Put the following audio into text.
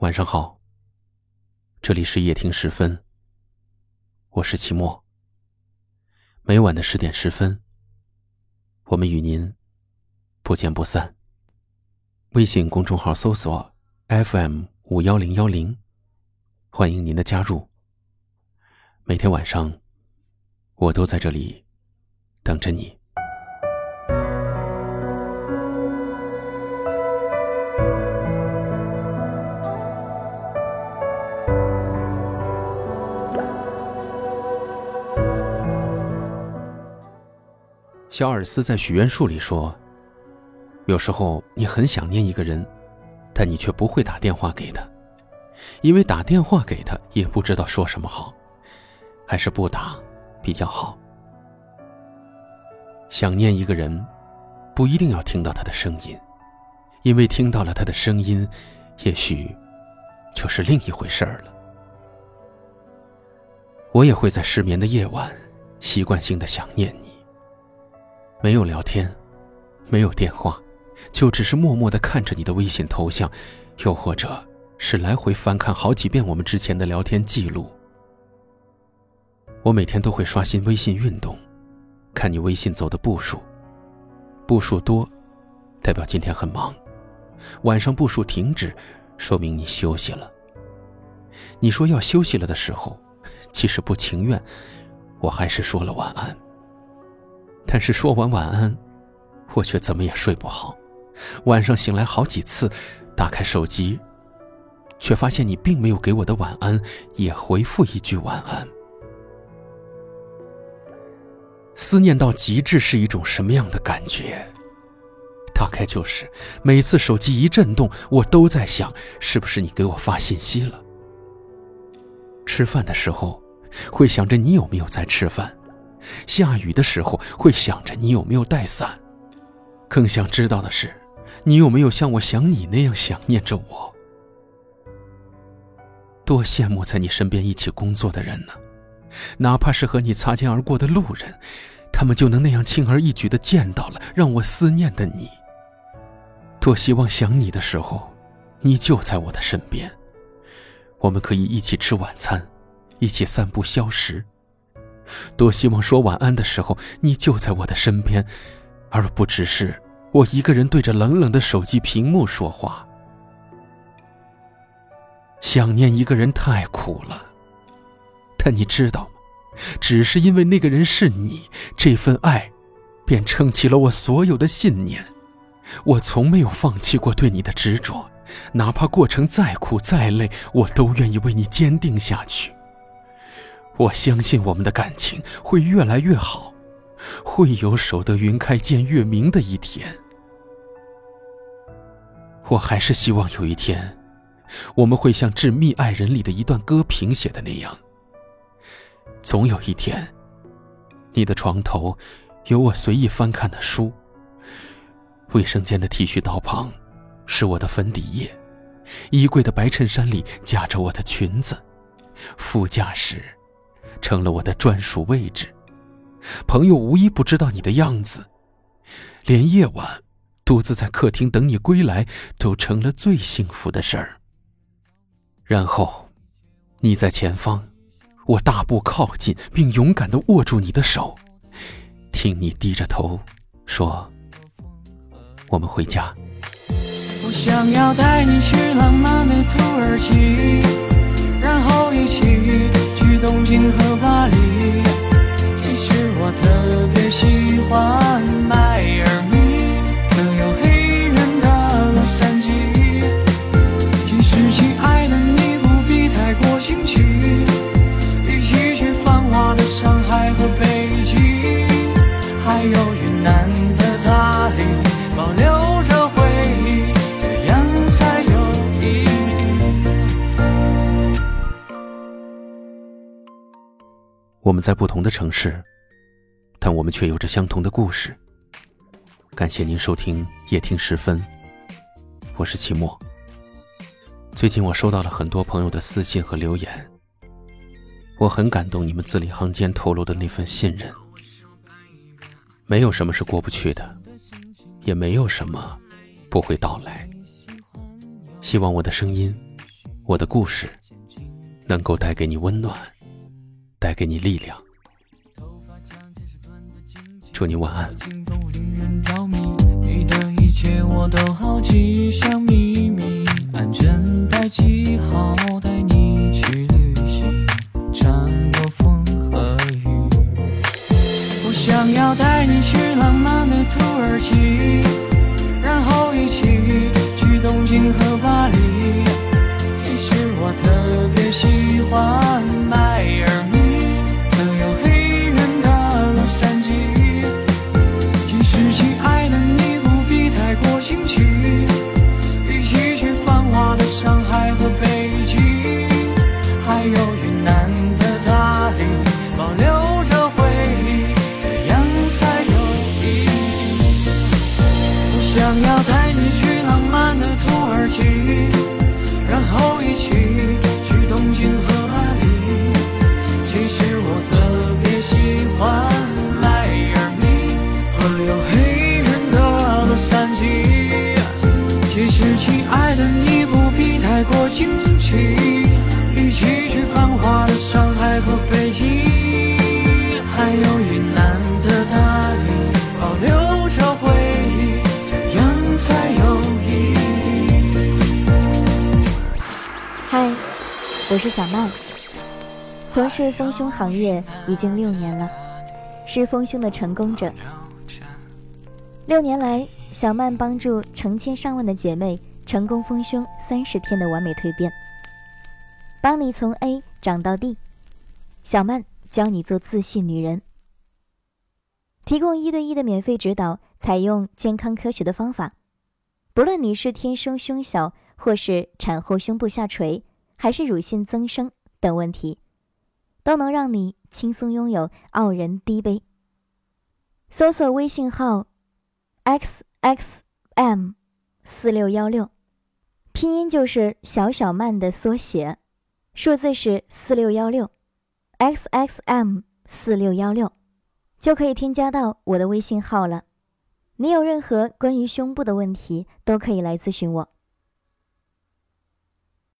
晚上好，这里是夜听时分，我是齐墨。每晚的十点十分，我们与您不见不散。微信公众号搜索 FM 五幺零幺零，欢迎您的加入。每天晚上，我都在这里等着你。小尔斯在许愿树里说：“有时候你很想念一个人，但你却不会打电话给他，因为打电话给他也不知道说什么好，还是不打比较好。想念一个人，不一定要听到他的声音，因为听到了他的声音，也许就是另一回事儿了。我也会在失眠的夜晚，习惯性的想念你。”没有聊天，没有电话，就只是默默的看着你的微信头像，又或者是来回翻看好几遍我们之前的聊天记录。我每天都会刷新微信运动，看你微信走的步数，步数多，代表今天很忙；晚上步数停止，说明你休息了。你说要休息了的时候，即使不情愿，我还是说了晚安。但是说完晚安，我却怎么也睡不好。晚上醒来好几次，打开手机，却发现你并没有给我的晚安也回复一句晚安。思念到极致是一种什么样的感觉？大概就是每次手机一震动，我都在想，是不是你给我发信息了？吃饭的时候，会想着你有没有在吃饭。下雨的时候会想着你有没有带伞，更想知道的是，你有没有像我想你那样想念着我？多羡慕在你身边一起工作的人呢，哪怕是和你擦肩而过的路人，他们就能那样轻而易举的见到了让我思念的你。多希望想你的时候，你就在我的身边，我们可以一起吃晚餐，一起散步消食。多希望说晚安的时候，你就在我的身边，而不只是我一个人对着冷冷的手机屏幕说话。想念一个人太苦了，但你知道吗？只是因为那个人是你，这份爱，便撑起了我所有的信念。我从没有放弃过对你的执着，哪怕过程再苦再累，我都愿意为你坚定下去。我相信我们的感情会越来越好，会有守得云开见月明的一天。我还是希望有一天，我们会像《致密爱人》里的一段歌评写的那样：总有一天，你的床头有我随意翻看的书，卫生间的剃须刀旁是我的粉底液，衣柜的白衬衫里夹着我的裙子，副驾驶。成了我的专属位置，朋友无一不知道你的样子，连夜晚独自在客厅等你归来都成了最幸福的事儿。然后，你在前方，我大步靠近，并勇敢的握住你的手，听你低着头说：“我们回家。”我想要带你去浪漫的土耳其，东京和巴黎，其实我特别喜欢我们在不同的城市，但我们却有着相同的故事。感谢您收听夜听时分，我是齐墨。最近我收到了很多朋友的私信和留言，我很感动你们字里行间透露的那份信任。没有什么是过不去的，也没有什么不会到来。希望我的声音我的故事能够带给你温暖，带给你力量。祝你晚安。太过惊奇，一起去繁华的上海和北京，还有云南的大理，保留着回忆，这样才有意义。嗨，我是小曼，从事丰胸行业已经六年了，是丰胸的成功者。六年来，小曼帮助成千上万的姐妹成功丰胸三十天的完美蜕变，帮你从 A 长到 D。小曼教你做自信女人，提供一对一的免费指导，采用健康科学的方法，不论你是天生胸小，或是产后胸部下垂，还是乳腺增生等问题，都能让你轻松拥有傲人低杯。搜索微信号 x x m 四六幺六，拼音就是小小曼的缩写，数字是四六幺六，x x m 四六幺六，就可以添加到我的微信号了。你有任何关于胸部的问题，都可以来咨询我。